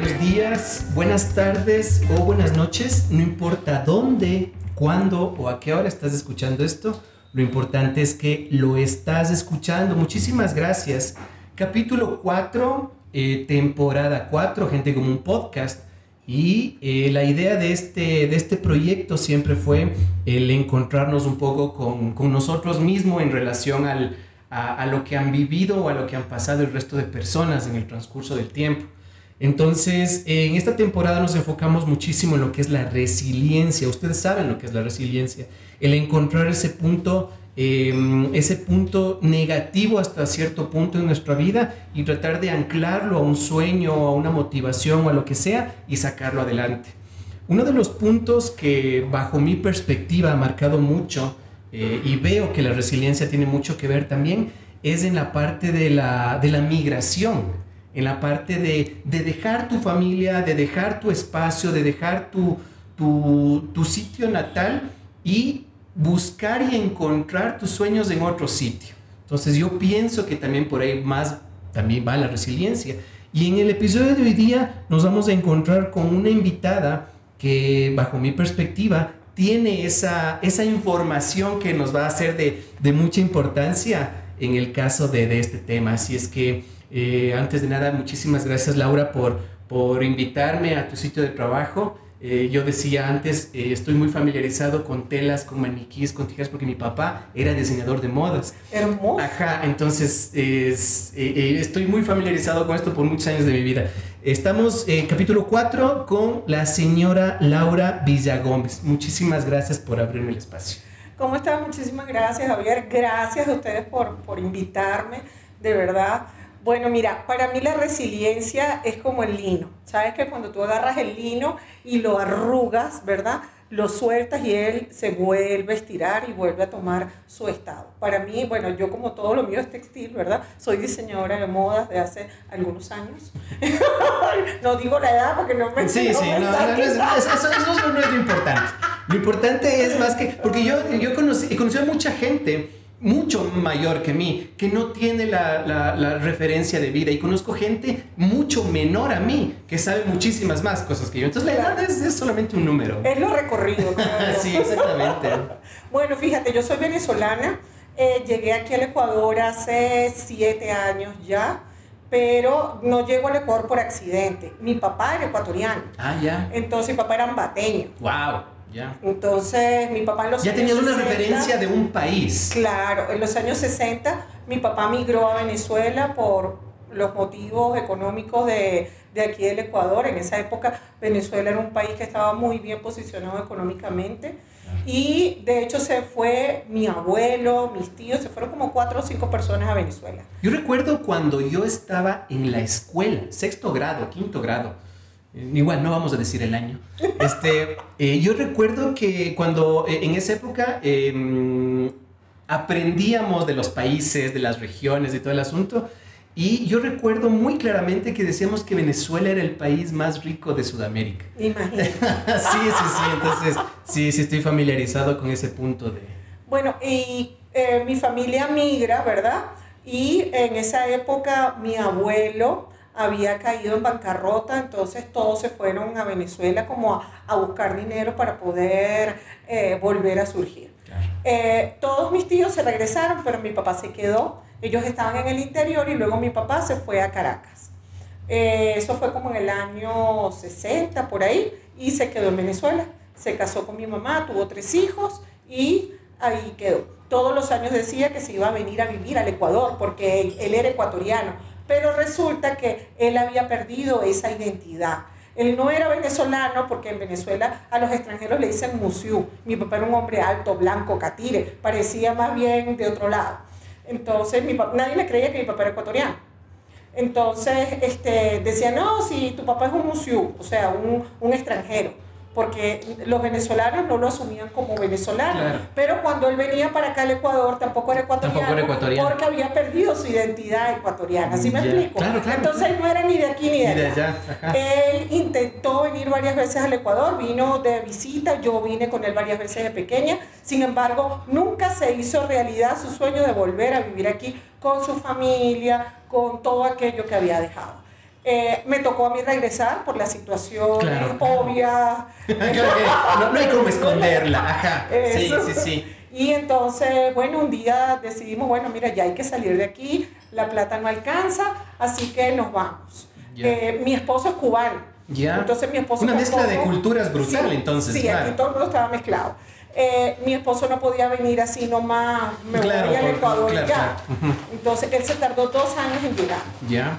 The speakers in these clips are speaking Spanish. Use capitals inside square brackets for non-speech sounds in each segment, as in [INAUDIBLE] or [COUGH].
Buenos días, buenas tardes o buenas noches, no importa dónde, cuándo o a qué hora estás escuchando esto, lo importante es que lo estás escuchando. Muchísimas gracias. Capítulo 4, eh, temporada 4, Gente como un podcast. Y eh, la idea de este, de este proyecto siempre fue el encontrarnos un poco con, con nosotros mismos en relación al, a, a lo que han vivido o a lo que han pasado el resto de personas en el transcurso del tiempo. Entonces, en esta temporada nos enfocamos muchísimo en lo que es la resiliencia. Ustedes saben lo que es la resiliencia. El encontrar ese punto, em, ese punto negativo hasta cierto punto en nuestra vida y tratar de anclarlo a un sueño, a una motivación o a lo que sea y sacarlo adelante. Uno de los puntos que bajo mi perspectiva ha marcado mucho eh, y veo que la resiliencia tiene mucho que ver también es en la parte de la, de la migración en la parte de, de, dejar tu familia, de dejar tu espacio, de dejar tu, tu, tu, sitio natal y buscar y encontrar tus sueños en otro sitio. Entonces yo pienso que también por ahí más también va la resiliencia. Y en el episodio de hoy día nos vamos a encontrar con una invitada que bajo mi perspectiva tiene esa, esa información que nos va a ser de, de mucha importancia en el caso de, de este tema. Así es que eh, antes de nada, muchísimas gracias Laura por, por invitarme a tu sitio de trabajo. Eh, yo decía antes, eh, estoy muy familiarizado con telas, con maniquíes, con tijeras, porque mi papá era diseñador de modas. Hermoso. Ajá, entonces es, estoy muy familiarizado con esto por muchos años de mi vida. Estamos en capítulo 4 con la señora Laura Villagómez. Muchísimas gracias por abrirme el espacio. ¿Cómo están? Muchísimas gracias, Javier. Gracias a ustedes por, por invitarme. De verdad, bueno, mira, para mí la resiliencia es como el lino. Sabes que cuando tú agarras el lino y lo arrugas, ¿verdad? Lo sueltas y él se vuelve a estirar y vuelve a tomar su estado. Para mí, bueno, yo como todo lo mío es textil, ¿verdad? Soy diseñadora de modas de hace algunos años. [LAUGHS] no digo la edad porque no me... Sí, no sí, me no, no, no, eso, eso, eso, no es lo importante. Lo importante es más que, porque yo, yo conocí, conocí a mucha gente mucho mayor que mí, que no tiene la, la, la, referencia de vida y conozco gente mucho menor a mí, que sabe muchísimas más cosas que yo. Entonces la edad es, es solamente un número. Es lo recorrido. [LAUGHS] sí, exactamente. [LAUGHS] bueno, fíjate, yo soy venezolana, eh, llegué aquí al Ecuador hace siete años ya. Pero no llego al Ecuador por accidente. Mi papá era ecuatoriano. Ah, ya. Entonces mi papá era ambateño. Wow. Ya. Entonces, mi papá en los ya años tenía una 60, referencia de un país. Claro, en los años 60 mi papá migró a Venezuela por los motivos económicos de, de aquí del Ecuador. En esa época Venezuela era un país que estaba muy bien posicionado económicamente. Y de hecho se fue mi abuelo, mis tíos, se fueron como cuatro o cinco personas a Venezuela. Yo recuerdo cuando yo estaba en la escuela, sexto grado, quinto grado, Igual, no vamos a decir el año. Este, eh, yo recuerdo que cuando eh, en esa época eh, aprendíamos de los países, de las regiones y todo el asunto, y yo recuerdo muy claramente que decíamos que Venezuela era el país más rico de Sudamérica. Imagínate. [LAUGHS] sí, sí, sí, entonces sí, sí estoy familiarizado con ese punto de... Bueno, y mi familia migra, ¿verdad? Y en esa época mi abuelo había caído en bancarrota, entonces todos se fueron a Venezuela como a, a buscar dinero para poder eh, volver a surgir. Claro. Eh, todos mis tíos se regresaron, pero mi papá se quedó. Ellos estaban en el interior y luego mi papá se fue a Caracas. Eh, eso fue como en el año 60, por ahí, y se quedó en Venezuela. Se casó con mi mamá, tuvo tres hijos y ahí quedó. Todos los años decía que se iba a venir a vivir al Ecuador porque él, él era ecuatoriano pero resulta que él había perdido esa identidad. Él no era venezolano porque en Venezuela a los extranjeros le dicen musiú. Mi papá era un hombre alto, blanco, catire, parecía más bien de otro lado. Entonces mi papá, nadie le creía que mi papá era ecuatoriano. Entonces, este, decía, no, si tu papá es un museo, o sea, un, un extranjero porque los venezolanos no lo asumían como venezolano. Pero cuando él venía para acá al Ecuador, tampoco era ecuatoriano, porque había perdido su identidad ecuatoriana. ¿Sí me explico? Entonces él no era ni de aquí ni de allá. Él intentó venir varias veces al Ecuador, vino de visita, yo vine con él varias veces de pequeña. Sin embargo, nunca se hizo realidad su sueño de volver a vivir aquí con su familia, con todo aquello que había dejado. Eh, me tocó a mí regresar por la situación obvia. [LAUGHS] no, no, hay como esconderla, ajá. Sí, sí, sí. Y entonces, bueno, un día decidimos, bueno, mira, ya hay que salir de aquí, la plata no alcanza, así que nos vamos. Eh, mi esposo es cubano. Ya. Entonces mi esposo... Una mezcla de culturas brutal, entonces. Sí, aquí todo el mundo estaba mezclado. Eh, mi esposo no podía venir así nomás, me voy al Ecuador ya. Entonces él se tardó dos años en llegar. Ya.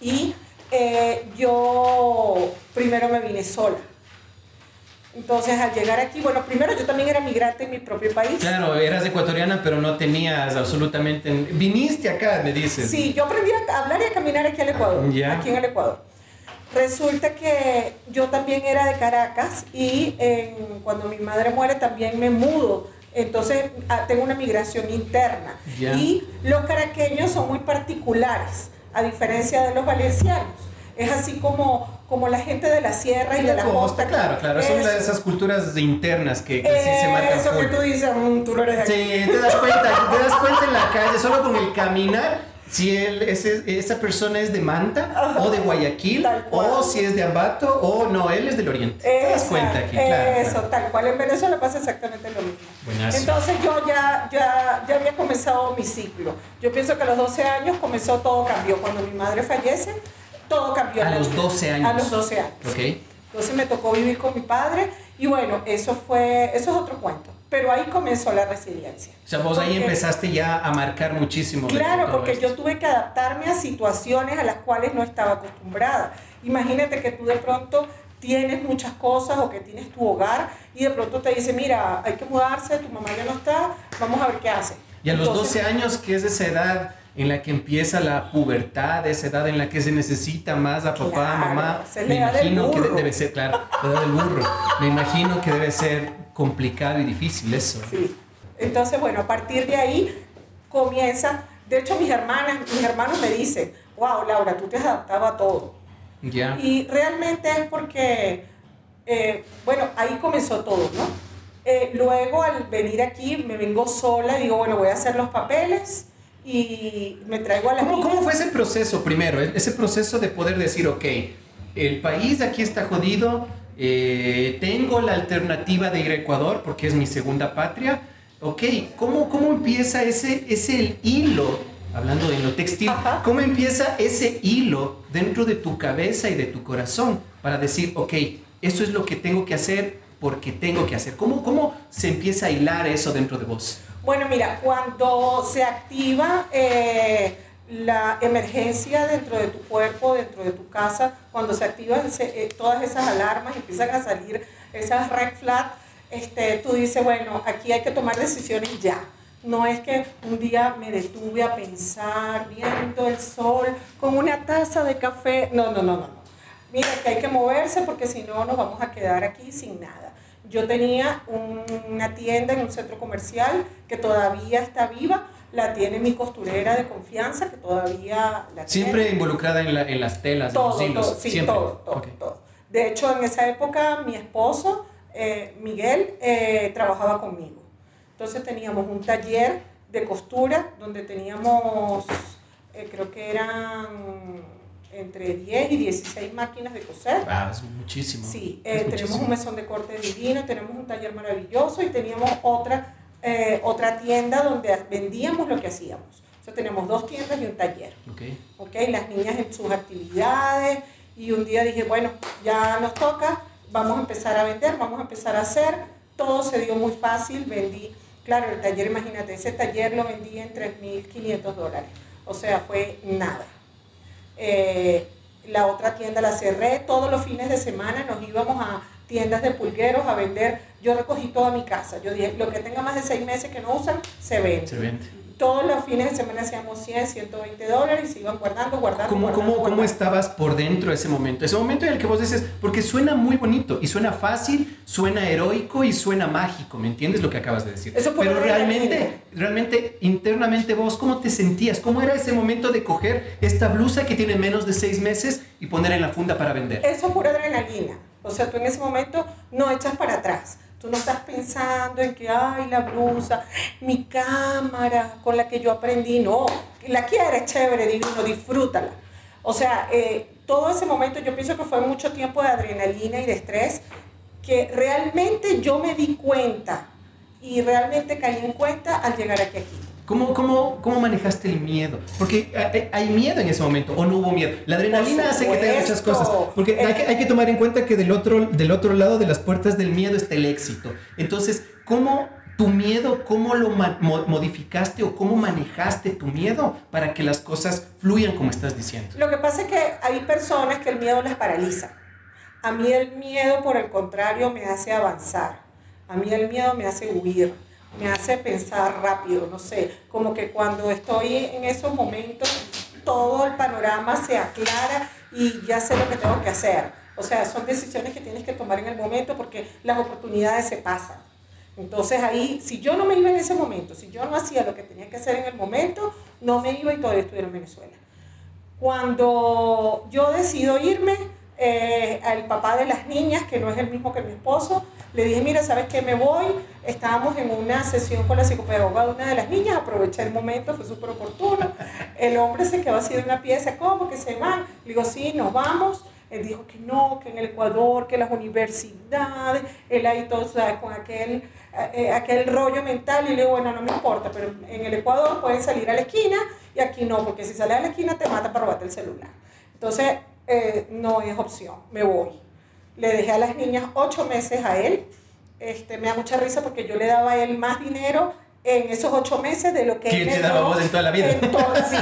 Y eh, yo primero me vine sola. Entonces, al llegar aquí, bueno, primero yo también era migrante en mi propio país. Claro, eras ecuatoriana, pero no tenías absolutamente... Viniste acá, me dices. Sí, yo aprendí a hablar y a caminar aquí al Ecuador, aquí en el Ecuador. Resulta que yo también era de Caracas y cuando mi madre muere también me mudo. Entonces, ah, tengo una migración interna. Y los caraqueños son muy particulares a diferencia de los valencianos. Es así como, como la gente de la sierra y de la costa. Claro, claro, son esas culturas internas que, que sí se marcan. Eso que tú dices, mm, tú no eres de aquí. Sí, te das cuenta, te das cuenta en la calle, solo con el caminar si él, ese, esa persona es de Manta o de Guayaquil o si es de Ambato o no, él es del Oriente. ¿Te das cuenta aquí? Claro, eso, tal cual. En Venezuela pasa exactamente lo mismo. Entonces yo ya, ya, ya había comenzado mi ciclo. Yo pienso que a los 12 años comenzó todo cambió. Cuando mi madre fallece, todo cambió. A los 12 años. A los 12 años. Okay. Entonces me tocó vivir con mi padre y bueno, eso fue, eso es otro cuento. Pero ahí comenzó la resiliencia. O sea, vos ahí empezaste ya a marcar muchísimo. Claro, porque yo tuve que adaptarme a situaciones a las cuales no estaba acostumbrada. Imagínate que tú de pronto tienes muchas cosas o que tienes tu hogar y de pronto te dice, mira, hay que mudarse, tu mamá ya no está, vamos a ver qué hace. Y a los 12 años, que es esa edad en la que empieza la pubertad, esa edad en la que se necesita más a papá, mamá, me imagino que debe ser, claro, la edad del burro, me imagino que debe ser complicado y difícil eso. Sí. Entonces, bueno, a partir de ahí comienza, de hecho mis hermanas, mis hermanos me dicen, wow, Laura, tú te has adaptado a todo. Ya. Y realmente es porque, eh, bueno, ahí comenzó todo, ¿no? Eh, luego al venir aquí me vengo sola y digo, bueno, voy a hacer los papeles y me traigo a la ¿Cómo, ¿Cómo fue ese proceso primero? Ese proceso de poder decir, ok, el país aquí está jodido, eh, tengo la alternativa de ir a Ecuador porque es mi segunda patria. Ok, ¿cómo, cómo empieza ese, ese hilo, hablando de lo textil, cómo empieza ese hilo dentro de tu cabeza y de tu corazón para decir, ok, eso es lo que tengo que hacer porque tengo que hacer? ¿Cómo, cómo se empieza a hilar eso dentro de vos? Bueno, mira, cuando se activa... Eh, la emergencia dentro de tu cuerpo, dentro de tu casa, cuando se activan eh, todas esas alarmas y empiezan a salir esas red flags, este, tú dices, bueno, aquí hay que tomar decisiones ya. No es que un día me detuve a pensar viendo el sol con una taza de café. No, no, no, no. Mira que hay que moverse porque si no nos vamos a quedar aquí sin nada. Yo tenía una tienda en un centro comercial que todavía está viva, la tiene mi costurera de confianza, que todavía la Siempre involucrada en, la, en, las telas, todo, en los hilos. sí, todo, todo, todo. De hecho, en esa época mi esposo, eh, Miguel, eh, trabajaba conmigo. Entonces teníamos un taller de costura donde teníamos, eh, creo que eran entre 10 y 16 máquinas de coser. Ah, es muchísimo. Sí, tenemos un mesón de corte divino, tenemos un taller maravilloso y teníamos otra eh, otra tienda donde vendíamos lo que hacíamos. Sea, tenemos dos tiendas y un taller. Okay. Okay, las niñas en sus actividades y un día dije, bueno, ya nos toca, vamos a empezar a vender, vamos a empezar a hacer. Todo se dio muy fácil, vendí, claro, el taller, imagínate, ese taller lo vendí en 3.500 dólares. O sea, fue nada. Eh, la otra tienda la cerré, todos los fines de semana nos íbamos a tiendas de pulgueros a vender. Yo recogí toda mi casa. Yo dije, lo que tenga más de seis meses que no usan, se vende. Se vende. todos los fines de semana hacíamos 100, 120 dólares y se iban guardando, guardando. ¿Cómo, guardando, cómo, guardando. ¿Cómo estabas por dentro de ese momento? Ese momento en el que vos dices, porque suena muy bonito y suena fácil, suena heroico y suena mágico, ¿me entiendes lo que acabas de decir? Eso Pero realmente, realmente, internamente vos, ¿cómo te sentías? ¿Cómo era ese momento de coger esta blusa que tiene menos de seis meses y poner en la funda para vender? Eso es pura adrenalina. O sea, tú en ese momento no echas para atrás. Tú no estás pensando en que, ay, la blusa, mi cámara con la que yo aprendí. No, la quieres, chévere, divino, disfrútala. O sea, eh, todo ese momento yo pienso que fue mucho tiempo de adrenalina y de estrés que realmente yo me di cuenta y realmente caí en cuenta al llegar aquí aquí. ¿Cómo, cómo, ¿Cómo manejaste el miedo? Porque eh, hay miedo en ese momento, o no hubo miedo. La adrenalina hace que tengas muchas supuesto. cosas. Porque hay que, hay que tomar en cuenta que del otro, del otro lado de las puertas del miedo está el éxito. Entonces, ¿cómo tu miedo, cómo lo modificaste o cómo manejaste tu miedo para que las cosas fluyan como estás diciendo? Lo que pasa es que hay personas que el miedo las paraliza. A mí el miedo, por el contrario, me hace avanzar. A mí el miedo me hace huir, me hace pensar rápido, no sé, como que cuando estoy en esos momentos, todo el panorama se aclara y ya sé lo que tengo que hacer. O sea, son decisiones que tienes que tomar en el momento porque las oportunidades se pasan. Entonces ahí, si yo no me iba en ese momento, si yo no hacía lo que tenía que hacer en el momento, no me iba y todavía estuviera en Venezuela. Cuando yo decido irme, eh, al papá de las niñas, que no es el mismo que mi esposo, le dije, mira, ¿sabes qué? Me voy. Estábamos en una sesión con la psicopedagoga de una de las niñas, aproveché el momento, fue súper oportuno. El hombre se quedó así de una pieza, ¿cómo que se van? Le digo, sí, nos vamos. Él dijo que no, que en el Ecuador, que las universidades, él ahí todo, ¿sabes? con aquel, eh, aquel rollo mental. Y le digo, bueno, no me importa, pero en el Ecuador pueden salir a la esquina y aquí no, porque si sales a la esquina te mata para robarte el celular. Entonces, eh, no es opción, me voy. Le dejé a las niñas ocho meses a él. Este, me da mucha risa porque yo le daba a él más dinero en esos ocho meses de lo que ¿Quién te daba vos en toda la vida? En todo, sí,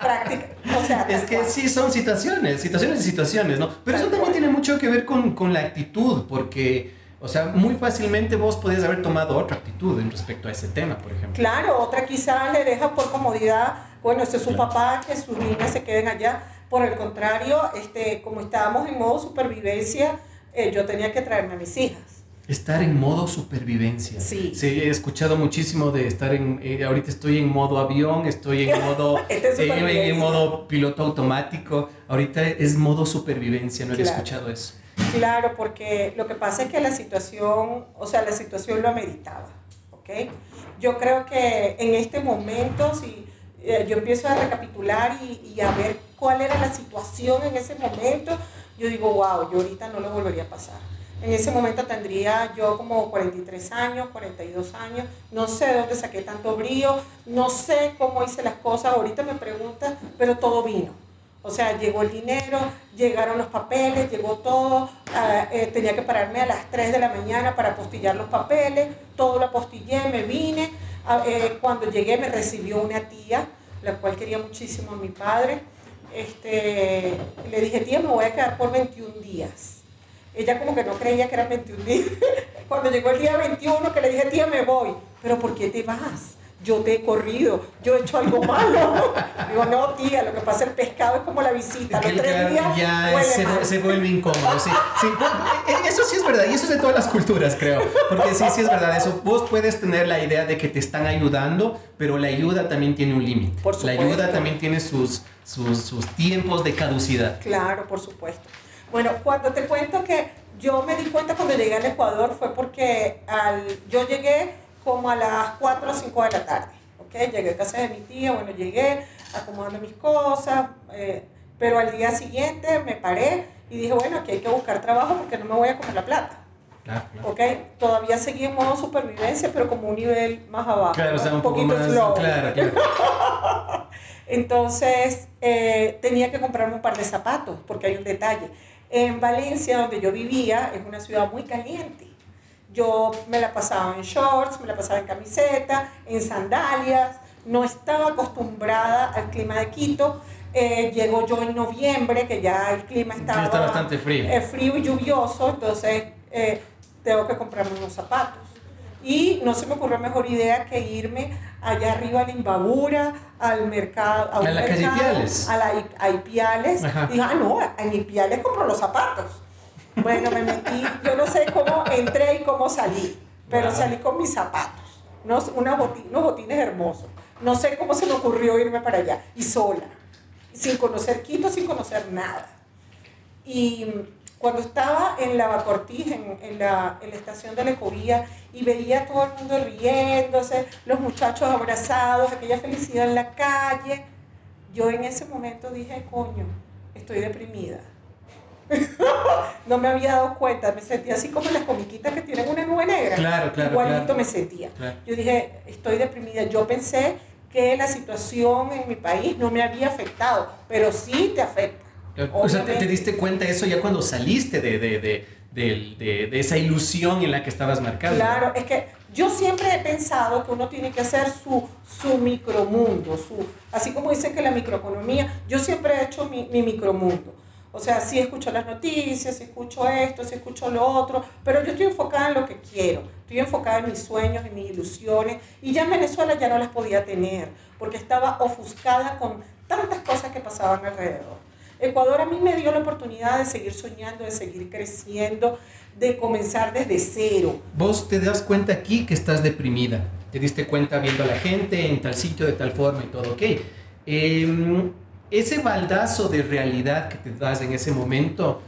práctica. O sea, [LAUGHS] Es que cual. sí, son situaciones, situaciones y situaciones, ¿no? Pero eso también tiene mucho que ver con, con la actitud, porque, o sea, muy fácilmente vos podías haber tomado otra actitud en respecto a ese tema, por ejemplo. Claro, otra quizá le deja por comodidad, bueno, ese es su Claro. papá, que sus niñas se queden allá. Por el contrario, este, como estábamos en modo supervivencia, eh, yo tenía que traerme a mis hijas. Estar en modo supervivencia. Sí. he escuchado muchísimo de estar en. eh, ahorita estoy en modo avión, estoy en modo. [LAUGHS] Este es eh, en modo piloto automático. Ahorita es modo supervivencia, no Claro. escuchado eso. Claro, porque lo que pasa es que la situación, o sea, la situación lo ameritaba, ¿ok? Yo creo que en este momento, si eh, yo empiezo a recapitular y, y a ver cuál era la situación en ese momento, yo digo, wow, yo ahorita no lo volvería a pasar. En ese momento tendría yo como 43 años, 42 años, no sé de dónde saqué tanto brío, no sé cómo hice las cosas, ahorita me preguntan, pero todo vino. O sea, llegó el dinero, llegaron los papeles, llegó todo. ah, eh, tenía que pararme a las 3 de la mañana para apostillar los papeles. Todo lo apostillé, me vine. Ah, eh, cuando llegué me recibió una tía, la cual quería muchísimo a mi padre. Este, le dije, tía, me voy a quedar por 21 días. Ella como que no creía que eran 21 días. [LAUGHS] Cuando llegó el día 21 que le dije, tía, me voy. Pero ¿por qué te vas? Yo te he corrido, yo he hecho algo malo. [LAUGHS] Digo, no, tía, lo que pasa el pescado es como la visita. Los tres días ya huele se, mal. se vuelve incómodo. Sí, sí, eh, eso sí es verdad, y eso es de todas las culturas, creo. Porque sí, sí es verdad eso. Vos puedes tener la idea de que te están ayudando, pero la ayuda también tiene un límite. La ayuda también tiene sus, sus, sus tiempos de caducidad. Claro, por supuesto. Bueno, cuando te cuento que yo me di cuenta cuando llegué al Ecuador fue porque al, yo llegué como a las 4 o 5 de la tarde. ¿ok? Llegué a casa de mi tía, bueno, llegué acomodando mis cosas, eh, pero al día siguiente me paré y dije, bueno, aquí hay que buscar trabajo porque no me voy a comer la plata. Claro, claro. ¿ok? Todavía seguí en modo supervivencia, pero como un nivel más abajo. Claro, o sea, un poco poquito más. slow. Claro, claro. [LAUGHS] Entonces eh, tenía que comprarme un par de zapatos, porque hay un detalle. En Valencia, donde yo vivía, es una ciudad muy caliente. Yo me la pasaba en shorts, me la pasaba en camiseta, en sandalias. No estaba acostumbrada al clima de Quito. Eh, llego yo en noviembre, que ya el clima estaba está bastante frío. eh, frío y lluvioso, entonces eh, tengo que comprarme unos zapatos. Y no se me ocurrió mejor idea que irme allá arriba a la Imbabura, al mercado. A, la calle Ipiales. A la a Ipiales. Dije, ah, no, en Ipiales compro los zapatos. Bueno, me metí, yo no sé cómo entré y cómo salí, pero salí con mis zapatos, unos, unos botines hermosos. No sé cómo se me ocurrió irme para allá, y sola, sin conocer Quito, sin conocer nada. Y cuando estaba en la en, en, la, en la estación de la Ecovía, y veía a todo el mundo riéndose, los muchachos abrazados, aquella felicidad en la calle, yo en ese momento dije, coño, estoy deprimida. [LAUGHS] no me había dado cuenta, me sentía así como las comiquitas que tienen una nube negra. Claro, claro. Igualito me sentía. Yo dije, estoy deprimida. Yo pensé que la situación en mi país no me había afectado, pero sí te afecta. O sea, te, diste cuenta de eso ya cuando saliste de, de, de, de, esa ilusión en la que estabas marcado. Claro, es que yo siempre he pensado que uno tiene que hacer su, su micromundo, su, así como dicen que la microeconomía, yo siempre he hecho mi, mi micromundo. O sea, sí escucho las noticias, sí escucho esto, sí escucho lo otro, pero yo estoy enfocada en lo que quiero, estoy enfocada en mis sueños, en mis ilusiones, y ya en Venezuela ya no las podía tener, porque estaba ofuscada con tantas cosas que pasaban alrededor. Ecuador a mí me dio la oportunidad de seguir soñando, de seguir creciendo, de comenzar desde cero. Vos te das cuenta aquí que estás deprimida, te diste cuenta viendo a la gente en tal sitio de tal forma y todo, ok. Eh, ese baldazo de realidad que te das en ese momento,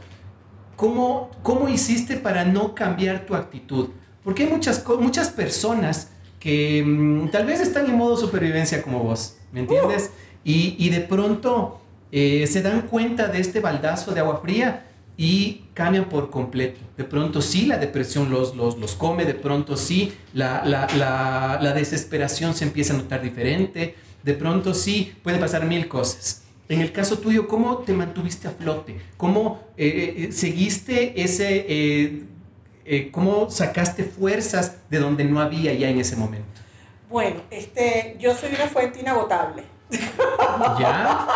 ¿cómo, cómo hiciste para no cambiar tu actitud? Porque hay muchas, muchas personas que mm, tal vez están en modo supervivencia como vos, ¿me entiendes? Y, y, de pronto eh, se dan cuenta de este baldazo de agua fría y cambian por completo. De pronto sí la depresión los, los, los come, de pronto sí la, la, la, la desesperación se empieza a notar diferente, de pronto sí pueden pasar mil cosas. En el caso tuyo, ¿cómo te mantuviste a flote? ¿Cómo eh, eh, eh, seguiste ese, cómo sacaste fuerzas de donde no había ya en ese momento? Bueno, este, yo soy una fuente inagotable. [LAUGHS] ¿Ya?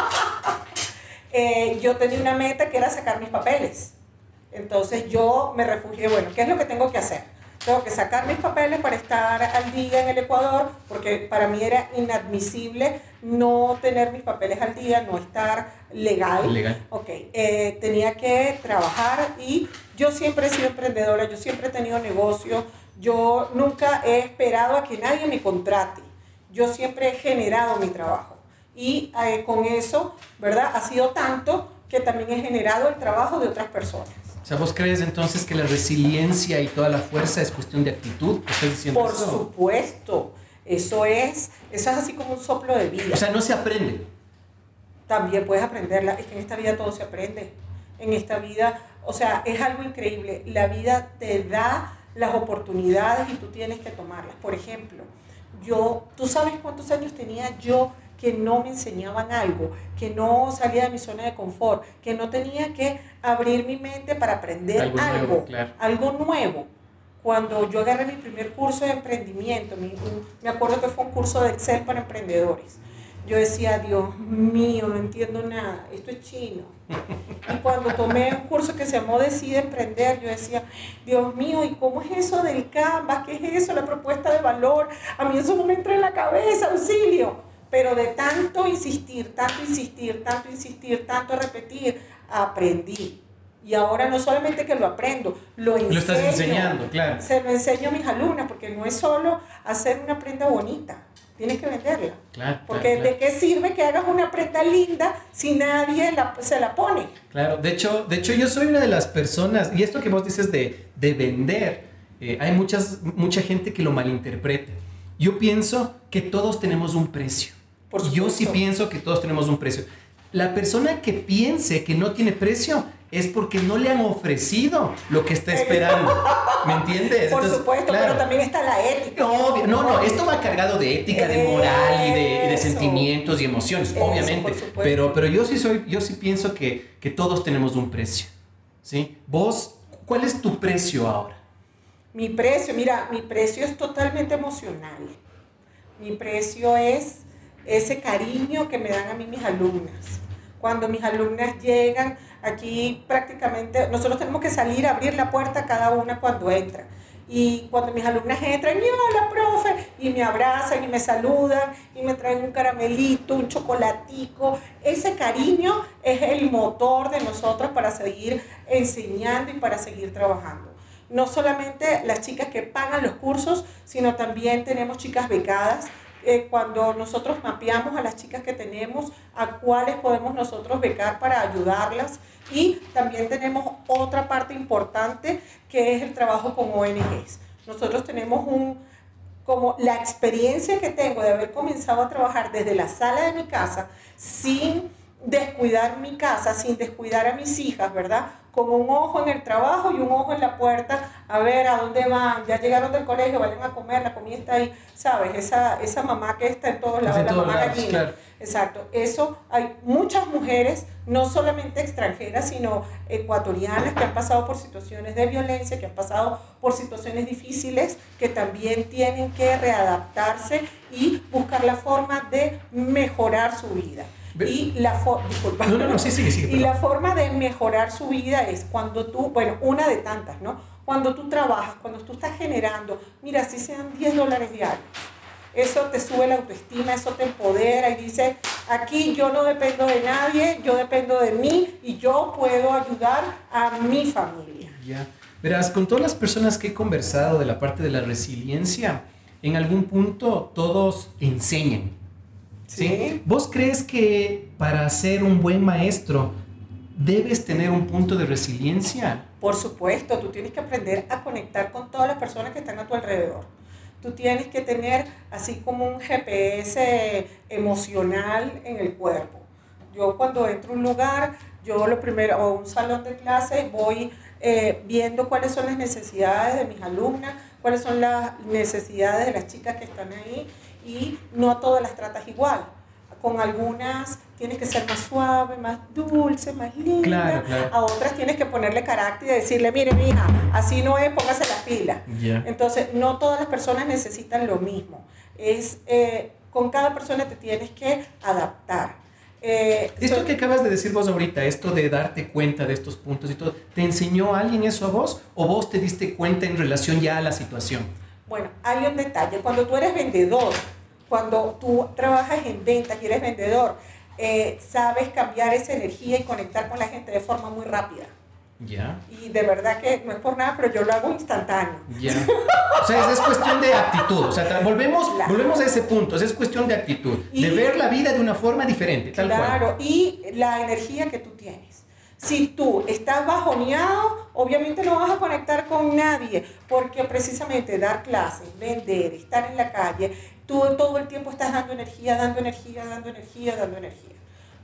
yo tenía una meta que era sacar mis papeles. Entonces yo me refugié, bueno, ¿qué es lo que tengo que hacer? tengo que sacar mis papeles para estar al día en el Ecuador, porque para mí era inadmisible no tener mis papeles al día, no estar legal. Legal. Ok, eh, tenía que trabajar y yo siempre he sido emprendedora, yo siempre he tenido negocio, yo nunca he esperado a que nadie me contrate, yo siempre he generado mi trabajo. Y eh, con eso, ¿verdad? Ha sido tanto que también he generado el trabajo de otras personas. O sea, ¿vos crees entonces que la resiliencia y toda la fuerza es cuestión de actitud? ¿Estás diciendo Por supuesto. Eso es, eso es así como un soplo de vida. O sea, no se aprende. También puedes aprenderla. Es que en esta vida todo se aprende. En esta vida, o sea, es algo increíble. La vida te da las oportunidades y tú tienes que tomarlas. Por ejemplo, yo, ¿tú sabes cuántos años tenía yo que no me enseñaban algo, que no salía de mi zona de confort, que no tenía que abrir mi mente para aprender algo, algo nuevo, algo nuevo. Cuando yo agarré mi primer curso de emprendimiento, me acuerdo que fue un curso de Excel para emprendedores. Yo decía, Dios mío, no entiendo nada, esto es chino. Y cuando tomé un curso que se llamó Decide Emprender, yo decía, Dios mío, ¿y cómo es eso del Canvas? ¿Qué es eso? La propuesta de valor. A mí eso no me entra en la cabeza, auxilio. Pero de tanto insistir, tanto insistir, tanto insistir, tanto repetir, aprendí. Y ahora no solamente que lo aprendo, lo enseño. Lo estás enseñando, claro. Se lo enseño a mis alumnas, porque no es solo hacer una prenda bonita, tienes que venderla. Claro. Porque ¿de qué sirve que hagas una prenda linda si nadie se la pone? Claro, de hecho, de hecho yo soy una de las personas, y esto que vos dices de, de vender, eh, hay muchas, mucha gente que lo malinterpreta. Yo pienso que todos tenemos un precio. Yo sí pienso que todos tenemos un precio. La persona que piense que no tiene precio es porque no le han ofrecido lo que está esperando. ¿Me entiendes? Por supuesto, pero también está la ética. No, no, esto va cargado de ética, de moral y de, sentimientos y emociones, obviamente. Pero, pero yo sí soy, yo sí pienso que, que todos tenemos un precio. ¿Sí? Vos, ¿cuál es tu precio ahora? Mi precio, mira, mi precio es totalmente emocional. Mi precio es ese cariño que me dan a mí mis alumnas. Cuando mis alumnas llegan, aquí prácticamente nosotros tenemos que salir a abrir la puerta cada una cuando entra. Y cuando mis alumnas entran, y hola, profe, y me abrazan y me saludan y me traen un caramelito, un chocolatico, ese cariño es el motor de nosotros para seguir enseñando y para seguir trabajando. No solamente las chicas que pagan los cursos, sino también tenemos chicas becadas eh, cuando nosotros mapeamos a las chicas que tenemos, a cuáles podemos nosotros becar para ayudarlas. Y también tenemos otra parte importante que es el trabajo con ONGs. Nosotros tenemos un, como la experiencia que tengo de haber comenzado a trabajar desde la sala de mi casa sin descuidar mi casa, sin descuidar a mis hijas, ¿verdad? Con un ojo en el trabajo y un ojo en la puerta, a ver a dónde van, ya llegaron del colegio, vayan a comer, la comida está ahí, ¿sabes? Esa, esa mamá que está en todos lados, la mamá gallina. Exacto, eso hay muchas mujeres, no solamente extranjeras, sino ecuatorianas que han pasado por situaciones de violencia, que han pasado por situaciones difíciles, que también tienen que readaptarse y buscar la forma de mejorar su vida. Y la, y la forma de mejorar su vida es cuando tú, bueno, una de tantas, ¿no? Cuando tú trabajas, cuando tú estás generando, mira, si sean 10 dólares diarios, eso te sube la autoestima, eso te empodera y dice, aquí yo no dependo de nadie, yo dependo de mí y yo puedo ayudar a mi familia. Ya. Verás, con todas las personas que he conversado de la parte de la resiliencia, en algún punto todos enseñan. ¿Sí? ¿Vos crees que para ser un buen maestro debes tener un punto de resiliencia? Por supuesto, tú tienes que aprender a conectar con todas las personas que están a tu alrededor. Tú tienes que tener así como un GPS emocional en el cuerpo. Yo cuando entro a un lugar, yo lo primero, o un salón de clase, voy eh, viendo cuáles son las necesidades de mis alumnas, cuáles son las necesidades de las chicas que están ahí y no todas las tratas igual. Con algunas tienes que ser más suave, más dulce, más linda. A otras tienes que ponerle carácter y decirle, mire, mija, así no es, póngase la pila. Entonces, no todas las personas necesitan lo mismo. Es, eh, con cada persona te tienes que adaptar. Eh, esto que acabas de decir vos ahorita, esto de darte cuenta de estos puntos y todo, ¿te enseñó alguien eso a vos o vos te diste cuenta en relación ya a la situación? Bueno, hay un detalle. Cuando tú eres vendedor, cuando tú trabajas en venta y eres vendedor, eh, sabes cambiar esa energía y conectar con la gente de forma muy rápida. Ya. Y de verdad que no es por nada, pero yo lo hago instantáneo. Ya. O sea, es, cuestión de actitud. O sea, volvemos, volvemos a ese punto. es cuestión de actitud. de ver la vida de una forma diferente, tal claro, y la energía que tú tienes. Si tú estás bajoneado, obviamente no vas a conectar con nadie, porque precisamente dar clases, vender, estar en la calle, tú todo el tiempo estás dando energía, dando energía, dando energía, dando energía.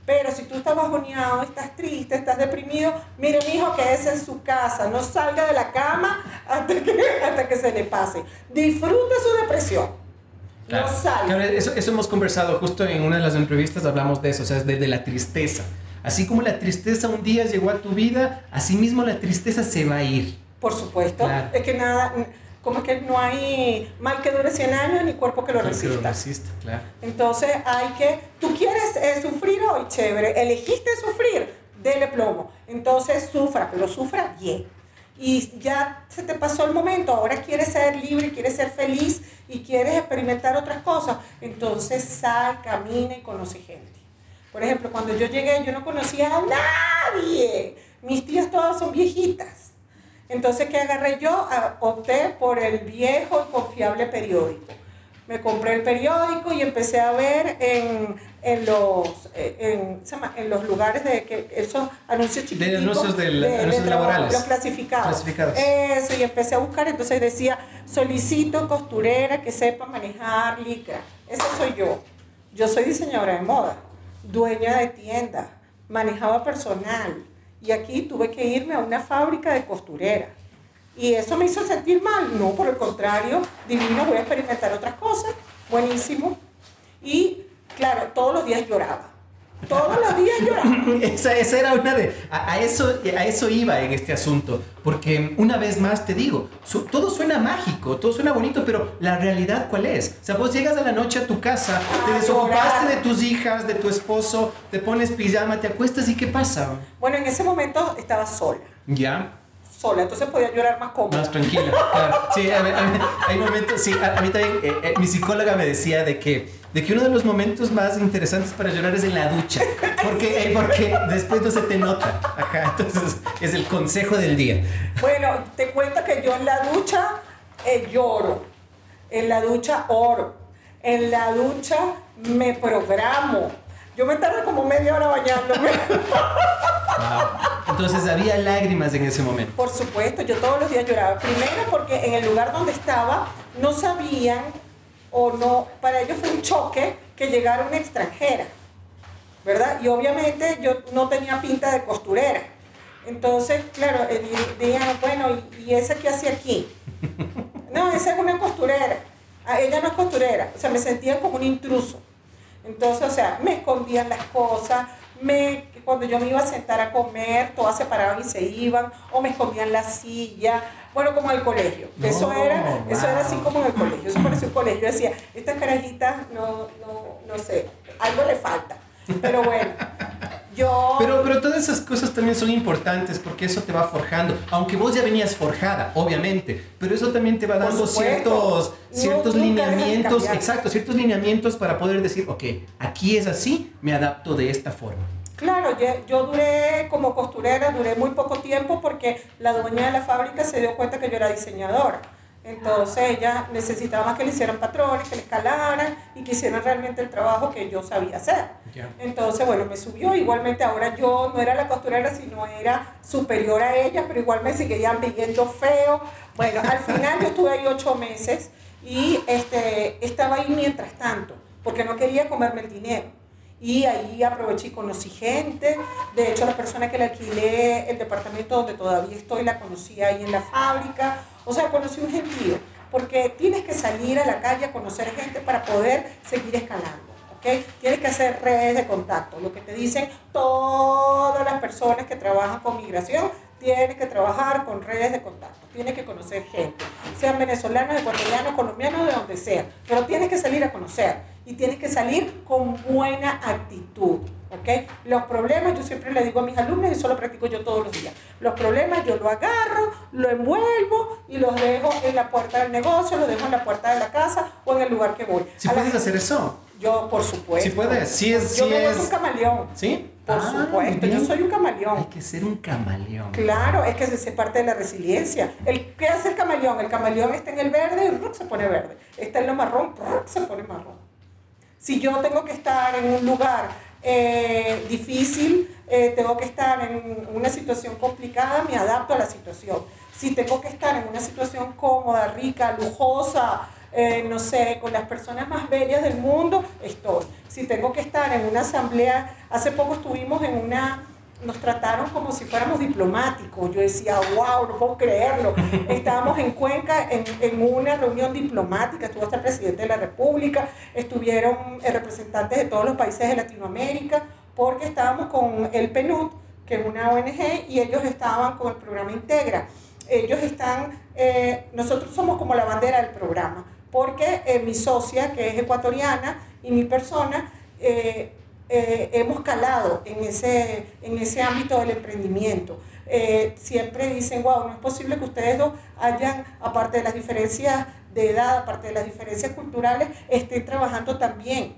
Pero si tú estás bajoneado, estás triste, estás deprimido, mire, mi hijo, que es en su casa, no salga de la cama hasta que, hasta que se le pase. Disfrute su depresión. No salga. Eso, eso, hemos conversado justo en una de las entrevistas, hablamos de eso, o sea, de, de la tristeza. Así como la tristeza un día llegó a tu vida, así mismo la tristeza se va a ir. Por supuesto. Es que nada, como es que no hay mal que dure 100 años ni cuerpo que lo resista. Que lo resista claro. Entonces hay que, tú quieres eh, sufrir hoy, chévere, elegiste sufrir, dele plomo. Entonces sufra, pero sufra bien. Y ya se te pasó el momento, ahora quieres ser libre, quieres ser feliz y quieres experimentar otras cosas. Entonces sal, camina y conoce gente. Por ejemplo, cuando yo llegué, yo no conocía a nadie. Mis tías todas son viejitas. Entonces, ¿qué agarré yo? Ah, opté por el viejo y confiable periódico. Me compré el periódico y empecé a ver en, en los, eh, en, los lugares de que esos anuncios chiquitos. De anuncios, laborales. Los clasificados. Eso, y empecé a buscar. Entonces decía, solicito costurera que sepa manejar licra. Ese soy yo. Yo soy diseñadora de moda dueña de tienda, manejaba personal y aquí tuve que irme a una fábrica de costurera. Y eso me hizo sentir mal. No, por el contrario, divino, voy a experimentar otras cosas. Buenísimo. Y claro, todos los días lloraba. Todos los días lloraba. [LAUGHS] esa, esa, era una de... A, eso, a eso iba en este asunto. Porque una vez más te digo, todo suena mágico, todo suena bonito, pero la realidad cuál es? O sea, vos llegas a la noche a tu casa, te desocupaste de tus hijas, de tu esposo, te pones pijama, te acuestas y ¿qué pasa? Bueno, en ese momento estaba sola. ¿Ya? sola, entonces podía llorar más cómoda. Más tranquila, claro. Sí, a mí- a mí- hay momentos, sí, a, a mí también, eh, eh, mi psicóloga me decía de que, de que uno de los momentos más interesantes para llorar es en la ducha, porque, porque después no se te nota. Ajá, entonces es el consejo del día. Bueno, te cuento que yo en la ducha eh, lloro, en la ducha oro, en la ducha me programo. Yo me tardo como media hora bañándome. Entonces había lágrimas en ese momento. Por supuesto, yo todos los días lloraba. Primero porque en el lugar donde estaba no sabían o no, para ellos fue un choque que llegara una extranjera, ¿verdad? Y obviamente yo no tenía pinta de costurera. Entonces, claro, eh, di- dijeron, bueno, ¿y, esa qué hace aquí? [LAUGHS] No, esa es una costurera. Ah, ella no es costurera. O sea, me sentía como un intruso. Entonces, o sea, me escondían las cosas, me, cuando yo me iba a sentar a comer, todas se paraban y se iban, o me escondían la silla, bueno, como en el colegio. No, eso, era, eso era así como en el colegio, eso parecía un colegio. Yo decía, estas carajitas, no, no, no sé, algo le falta. Pero bueno, yo... Pero, pero todas esas cosas también son importantes porque eso te va forjando. Aunque vos ya venías forjada, obviamente, pero eso también te va dando ciertos, No, ciertos de lineamientos, exacto, ciertos lineamientos para poder decir, ok, aquí es así, me adapto de esta forma. Claro, yo, yo duré como costurera, duré muy poco tiempo porque la dueña de la fábrica se dio cuenta que yo era diseñadora. Entonces ella necesitaba más que le hicieran patrones, que le escalaran y que hicieran realmente el trabajo que yo sabía hacer. Ya. Entonces, bueno, me subió. Igualmente ahora yo no era la costurera, sino era superior a ella, pero igual me seguían viendo feo. Bueno, al final yo estuve ahí ocho meses y este, estaba ahí mientras tanto, porque no quería comerme el dinero. Y ahí aproveché y conocí gente. De hecho, la persona que le alquilé el departamento donde todavía estoy, la conocí ahí en la fábrica. O sea, conocí un gentío. Porque tienes que salir a la calle a conocer gente para poder seguir escalando. ¿ok? Tienes que hacer redes de contacto. Lo que te dicen todas las personas que trabajan con migración, tienes que trabajar con redes de contacto. Tienes que conocer gente. Sean venezolanos, ecuatorianos, colombianos, de donde sea. Pero tienes que salir a conocer. Y tienes que salir con buena actitud. ¿Ok? Los problemas, yo siempre le digo a mis alumnos, y eso lo practico yo todos los días. Los problemas yo lo agarro, lo envuelvo y los dejo en la puerta del negocio, los dejo en la puerta de la casa o en el lugar que voy. Si la puedes gente- hacer eso, Yo, por supuesto. si puedes, si es, Yo me es, un camaleón. ¿sí? Por Ah, supuesto, yo soy un Hay camaleón. que ser un camaleón. Claro, es que es parte de la resiliencia. El, ¿Qué hace el camaleón? El camaleón está en el verde y se pone verde. Está en lo marrón, se pone marrón. Si yo tengo que estar en un lugar eh, difícil, eh, tengo que estar en una situación complicada, me adapto a la situación. Si tengo que estar en una situación cómoda, rica, lujosa, eh, no sé, con las personas más bellas del mundo, estoy. Si tengo que estar en una asamblea, hace poco estuvimos en una, nos trataron como si fuéramos diplomáticos. Yo decía, wow, no puedo creerlo. [LAUGHS] Estábamos en Cuenca en, en una reunión diplomática, estuvo hasta el presidente de la República, estuvieron eh, representantes de todos los países de Latinoamérica, porque estábamos con el PNUD, que es una ONG, y ellos estaban con el programa Integra. Ellos están, eh, nosotros somos como la bandera del programa, porque eh, mi socia, que es ecuatoriana, y mi persona, eh, eh, hemos calado en ese, en ese ámbito del emprendimiento. Eh, siempre dicen, wow, no es posible que ustedes dos hayan, aparte de las diferencias de edad, aparte de las diferencias culturales, estén trabajando también.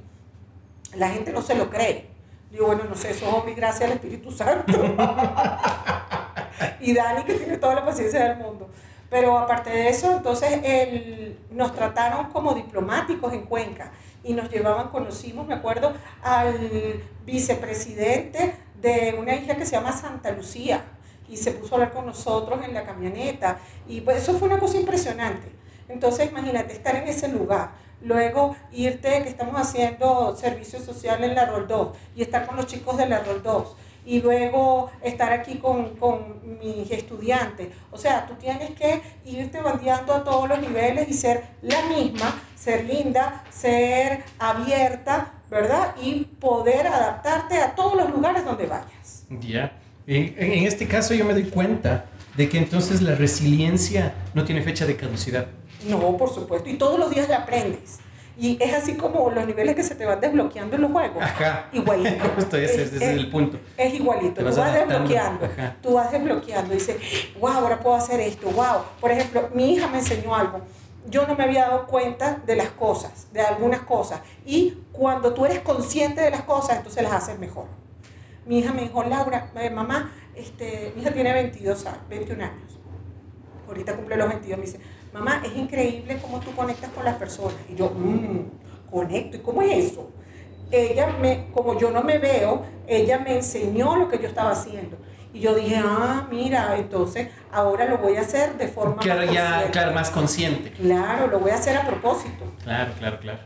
La gente no se lo cree. Digo, bueno, no sé, eso es obvio, gracias al Espíritu Santo. [LAUGHS] y Dani, que tiene toda la paciencia del mundo. Pero aparte de eso, entonces el- nos trataron como diplomáticos en Cuenca y nos llevaban, conocimos, me acuerdo, al vicepresidente de una isla que se llama Santa Lucía y se puso a hablar con nosotros en la camioneta y pues eso fue una cosa impresionante. Entonces imagínate estar en ese lugar, luego irte, que estamos haciendo servicio social en la Rol 2 y estar con los chicos de la Rol 2 y luego estar aquí con, con mis estudiantes. O sea, tú tienes que irte bandeando a todos los niveles y ser la misma, ser linda, ser abierta, ¿verdad? Y poder adaptarte a todos los lugares donde vayas. Ya. En, en este caso yo me doy cuenta de que entonces la resiliencia no tiene fecha de caducidad. No, por supuesto, y todos los días la aprendes. Y es así como los niveles que se te van desbloqueando en los juegos. Ajá. [LAUGHS] Igualito. [LAUGHS] Justo ese, ese es, el punto. Es igualito. Te Tú vas vas desbloqueando. Ajá. Tú vas desbloqueando. Dices, wow, ahora puedo hacer esto. Wow. Por ejemplo, mi hija me enseñó algo. Yo no me había dado cuenta de las cosas, de algunas cosas. Y cuando tú eres consciente de las cosas, entonces las haces mejor. Mi hija me dijo, Laura, eh, mamá, este, mi hija tiene 22 años, 21 años. Ahorita cumple los 22. Me dice, mamá, es increíble cómo tú conectas con las personas. Y yo, mmm, conecto. ¿Y cómo es eso? Ella, me, como yo no me veo, ella me enseñó lo que yo estaba haciendo. Y yo dije, ah, mira, entonces ahora lo voy a hacer de forma Claro, más ya, consciente. claro, más consciente. Claro, lo voy a hacer a propósito. Claro, claro, claro.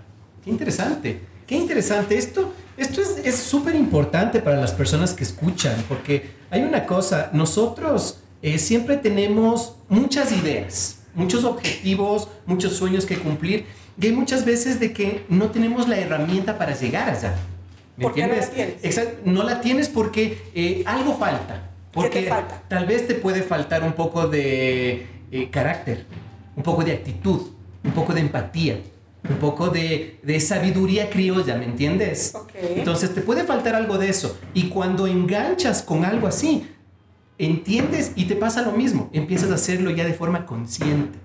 Qué interesante. Qué interesante. Esto, esto es es súper importante para las personas que escuchan, porque hay una cosa, nosotros eh, siempre tenemos muchas ideas, muchos objetivos, muchos sueños que cumplir, y hay muchas veces de que no tenemos la herramienta para llegar allá. ¿Me ¿Por qué no la entiendes? tienes? Exacto, no la tienes porque eh, algo falta. Porque te falta? tal vez te puede faltar un poco de eh, carácter, un poco de actitud, un poco de empatía, un poco de, de sabiduría criolla, ¿me entiendes? Entonces te puede faltar algo de eso. Y cuando enganchas con algo así, entiendes y te pasa lo mismo. Empiezas a hacerlo ya de forma consciente.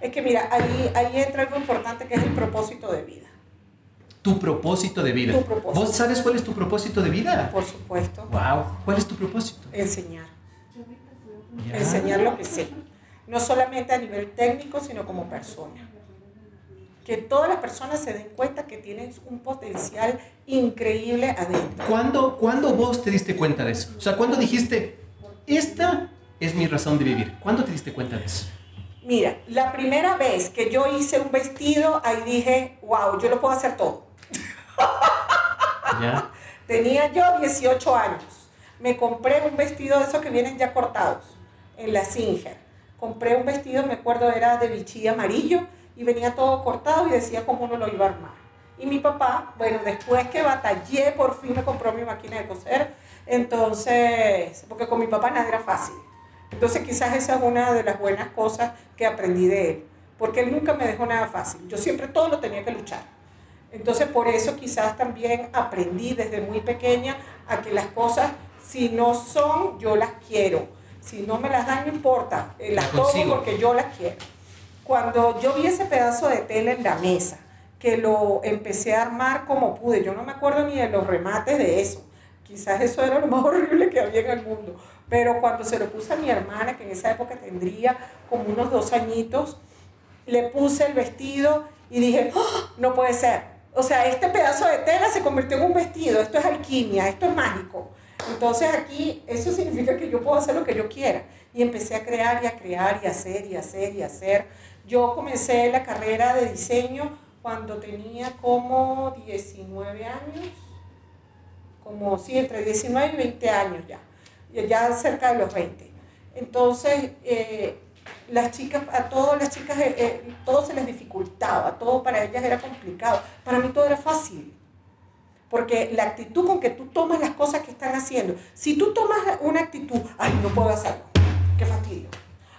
Es que mira, ahí, ahí entra algo importante que es el propósito de vida. Tu propósito de vida. Tu propósito. ¿Vos sabes cuál es tu propósito de vida? Por supuesto, Wow. ¿Cuál es tu propósito? enseñar. Ya. enseñar lo que sé. No solamente a nivel técnico, sino como persona. Que todas las personas se den cuenta que tienen un potencial increíble adentro. ¿Cuándo, ¿Cuándo vos te diste cuenta de eso? O sea, ¿cuándo dijiste, esta es mi razón de vivir? ¿Cuándo te diste cuenta de eso? Mira, la primera vez que yo hice un vestido, ahí dije, wow, yo lo puedo hacer todo. ¿Ya? Tenía yo 18 años. Me compré un vestido de esos que vienen ya cortados en la Singer. Compré un vestido, me acuerdo, era de bichí amarillo y venía todo cortado y decía cómo uno lo iba a armar. Y mi papá, bueno, después que batallé, por fin me compró mi máquina de coser. Entonces, porque con mi papá nada era fácil. Entonces quizás esa es una de las buenas cosas que aprendí de él. Porque él nunca me dejó nada fácil. Yo siempre todo lo tenía que luchar. Entonces por eso quizás también aprendí desde muy pequeña a que las cosas, si no son, yo las quiero. Si no me las dan, no importa. eh, Las tomo porque yo las quiero. Cuando yo vi ese pedazo de tela en la mesa, que lo empecé a armar como pude, yo no me acuerdo ni de los remates de eso. Quizás eso era lo más [LAUGHS] horrible que había en el mundo. Pero cuando se lo puse a mi hermana, que en esa época tendría como unos dos añitos, le puse el vestido y dije, ¡Ah! no puede ser. O sea, este pedazo de tela se convirtió en un vestido, esto es alquimia, esto es mágico. Entonces aquí eso significa que yo puedo hacer lo que yo quiera. Y empecé a crear y a crear y a hacer y a hacer y a hacer. Yo comencé la carrera de diseño cuando tenía como 19 años, como sí, entre 19 y 20 años ya, ya- cerca de los 20. Entonces, eh, las chicas, a todas las chicas, eh, eh, todo se les dificultaba, todo para ellas era complicado. Para mí todo era fácil. Porque la actitud con que tú tomas las cosas que están haciendo, si tú tomas una actitud, ay, no puedo hacerlo, qué fastidio,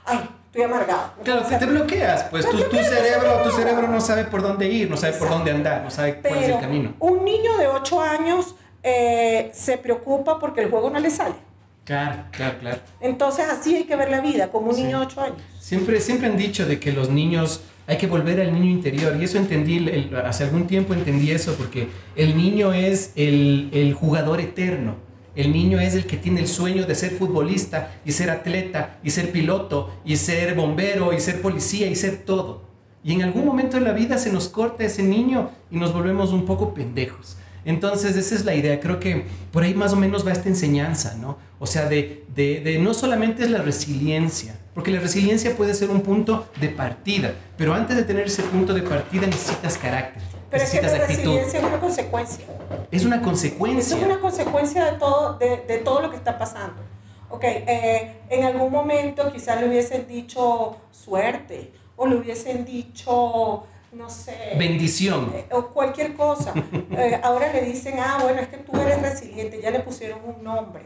ay, estoy amargado. no Claro, si te hacerlo". bloqueas, pues tu, tu cerebro, tu no. cerebro no sabe por dónde ir, no sabe por Exacto. dónde andar, no sabe cuál es el Pero camino. un niño de 8 años eh, se preocupa porque el juego no le sale. Claro, claro, claro. Entonces así hay que ver la vida, como un Sí. niño de 8 años. Siempre, siempre han dicho de que los niños hay que volver al niño interior y eso entendí, el- el- hace algún tiempo entendí eso porque el niño es el, el jugador eterno. El niño es el que tiene el sueño de ser futbolista y ser atleta y ser piloto y ser bombero y ser policía y ser todo. Y en algún momento de la vida se nos corta ese niño y nos volvemos un poco pendejos. Entonces esa es la idea, creo que por ahí más o menos va esta enseñanza, ¿no? O sea, de, de, de no solamente es la resiliencia, porque la resiliencia puede ser un punto de partida, pero antes de tener ese punto de partida necesitas carácter, Pero es que la actitud. resiliencia es una consecuencia. Es una consecuencia. es una consecuencia de todo, de, de todo lo que está pasando. Ok, eh, en algún momento quizás le hubiesen dicho suerte o le hubiesen dicho, no sé, Bendición. eh, o cualquier cosa. [LAUGHS] Eh, ahora le dicen, ah, bueno, es que tú eres resiliente, ya le pusieron un nombre.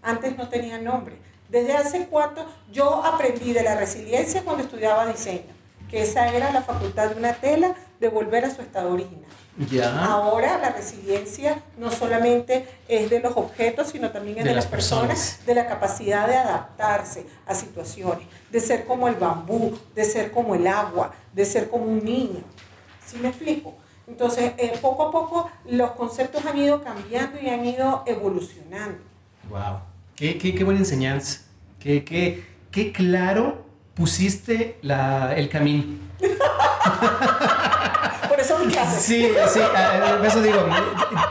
Antes no tenía nombre. Desde hace cuánto, yo aprendí de la resiliencia cuando estudiaba diseño, que esa era la facultad de una tela de volver a su estado original. Ya. Ahora la resiliencia no solamente es de los objetos, sino también es de, De las personas, personas. de la capacidad de adaptarse a situaciones, de ser como el bambú, de ser como el agua, de ser como un niño. ¿Sí me explico? Entonces, eh, poco a poco los conceptos han ido cambiando y han ido evolucionando. Wow. Qué, qué, qué buena enseñanza. Qué, qué, qué claro pusiste la, el camino. [LAUGHS] Sí, sí, eso digo,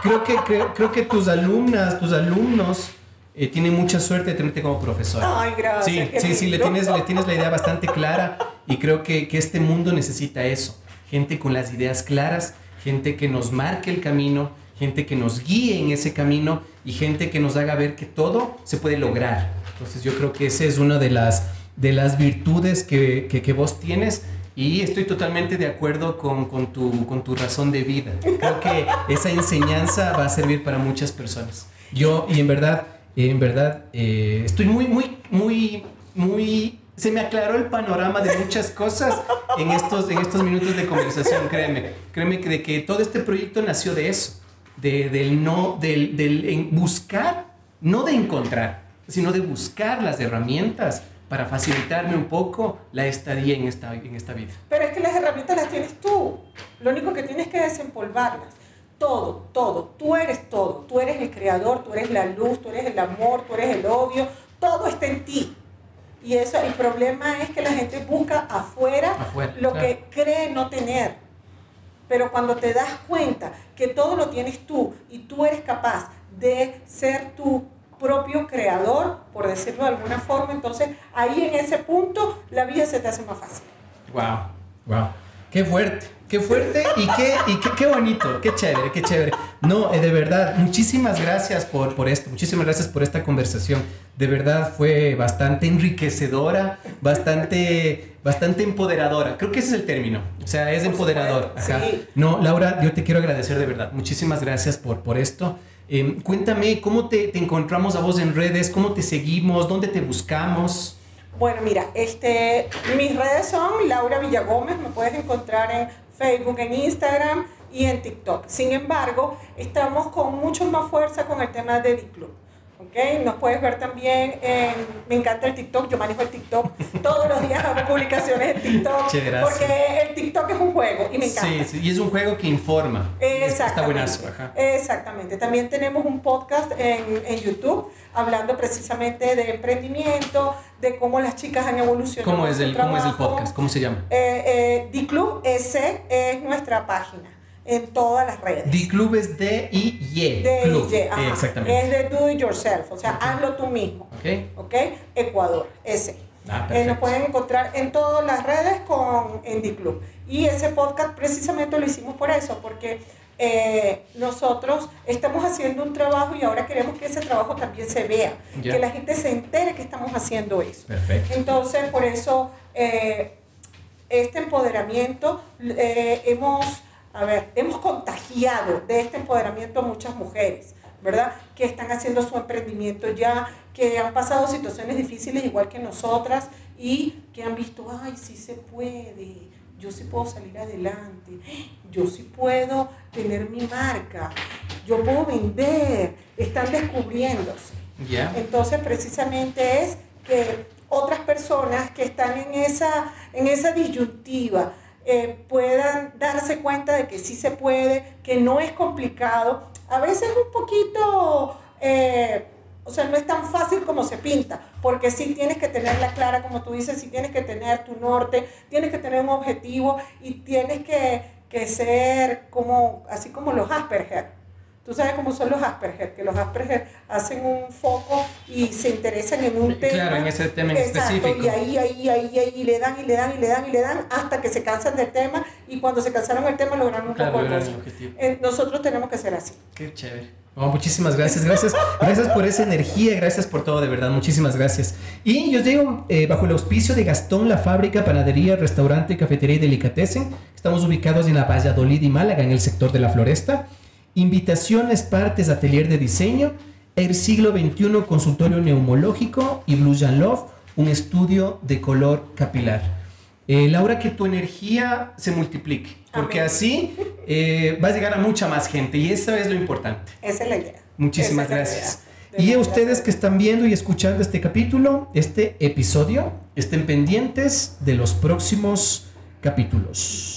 creo que, creo, creo que tus alumnas, tus alumnos eh, tienen mucha suerte de tenerte como profesora. Ay, gracias. Sí, sí, sí, le tienes, le tienes la idea bastante clara y creo que, que este mundo necesita eso. Gente con las ideas claras, gente que nos marque el camino, gente que nos guíe en ese camino y gente que nos haga ver que todo se puede lograr. Entonces yo creo que esa es una de las, de las virtudes que, que, que vos tienes y estoy totalmente de acuerdo con, con, tu, con tu razón de vida. Creo que esa enseñanza va a servir para muchas personas. Yo, y en verdad, en verdad, eh, estoy muy, muy, muy, muy... Se me aclaró el panorama de muchas cosas en estos, en estos minutos de conversación, créeme. Créeme que, de que todo este proyecto nació de eso, de, del no, del, del buscar, no de encontrar, sino de buscar las herramientas para facilitarme un poco la estadía en esta, en esta vida. Pero es que las herramientas las tienes tú. Lo único que tienes que desempolvarlas. Todo, todo. Tú eres todo. Tú eres el creador, tú eres la luz, tú eres el amor, tú eres el odio. Todo está en ti. Y eso, el problema es que la gente busca afuera, Afuera, lo claro. que cree no tener. Pero cuando te das cuenta que todo lo tienes tú y tú eres capaz de ser tu propio creador, por decirlo de alguna forma, entonces ahí en ese punto la vida se te hace más fácil. Wow, wow. Qué fuerte, qué fuerte y qué, y qué, qué bonito, qué chévere, qué chévere. No, eh, de verdad, muchísimas gracias por, por esto, muchísimas gracias por esta conversación. De verdad fue bastante enriquecedora, bastante, bastante empoderadora. Creo que ese es el término. O sea, es Por empoderador. sí. No, Laura, yo te quiero agradecer de verdad. Muchísimas gracias por, por esto. Eh, cuéntame, ¿cómo te, encontramos a vos en redes? ¿Cómo te seguimos? ¿Dónde te buscamos? Bueno, mira, este, mis redes son Laura Villagómez, me puedes encontrar en Facebook, en Instagram y en TikTok. Sin embargo, estamos con mucho más fuerza con el tema de D-Club. ¿Ok? Nos puedes ver también en, me encanta el TikTok, yo manejo el TikTok, todos los días hago publicaciones en TikTok, porque el TikTok es un juego y me encanta. Sí, sí, y es un juego que informa. Está Exactamente. buenazo, ajá. Exactamente. También tenemos un podcast en, en YouTube hablando precisamente de emprendimiento, de cómo las chicas han evolucionado. ¿Cómo es, el, ¿Cómo es el podcast? ¿Cómo se llama? Eh, eh, D-Club S es nuestra página en todas las redes. The Club es D-I-Y. de Club. DJ, ajá. Eh, Exactamente. Es de do it yourself, o sea, hazlo tú mismo. ¿Ok? ¿Ok? Ecuador, ese. Ah, Eh, nos pueden encontrar en todas las redes con Indie Club. Y ese podcast precisamente lo hicimos por eso, porque eh, nosotros estamos haciendo un trabajo y ahora queremos que ese trabajo también se vea, que la gente se entere que estamos haciendo eso. Perfecto. Entonces, por eso, eh, este empoderamiento, eh, hemos, a ver, hemos contagiado de este empoderamiento a muchas mujeres, ¿verdad? Que están haciendo su emprendimiento ya, que han pasado situaciones difíciles igual que nosotras y que han visto, ay, sí se puede, yo sí puedo salir adelante, yo sí puedo tener mi marca, yo puedo vender, están descubriéndose. Ya. Entonces, precisamente es que otras personas que están en esa, en esa disyuntiva eh, puedan darse cuenta de que sí se puede, que no es complicado. A veces un poquito, eh, o sea, no es tan fácil como se pinta, porque sí tienes que tenerla clara, como tú dices, sí tienes que tener tu norte, tienes que tener un objetivo y tienes que, que ser como, así como los Asperger. Tú sabes cómo son los Asperger, que los Asperger hacen un foco y se interesan en un tema. Claro, en ese tema en Exacto, específico. Y ahí, ahí, ahí, ahí, le dan, y le dan, y le dan, y le dan, hasta que se cansan del tema, y cuando se cansaron del tema lograron un Claro, poco lograron el objetivo. Eh, Nosotros tenemos que ser así. Qué chévere. Oh, muchísimas gracias, gracias, gracias por esa energía, gracias por todo, de verdad, muchísimas gracias. Y yo digo, eh, bajo el auspicio de Gastón, la fábrica, panadería, restaurante, cafetería y delicatessen, estamos ubicados en la Valladolid y Málaga, en el sector de la floresta. Invitaciones, partes, atelier de diseño, el siglo XXI, consultorio neumológico y Blue Jan Love, un estudio de color capilar. Eh, Laura, que tu energía se multiplique, porque Amén. así eh, va a llegar a mucha más gente y eso es lo importante. Esa es la idea. Muchísimas Esa gracias. idea. Y a ustedes que están viendo y escuchando este capítulo, este episodio, estén pendientes de los próximos capítulos.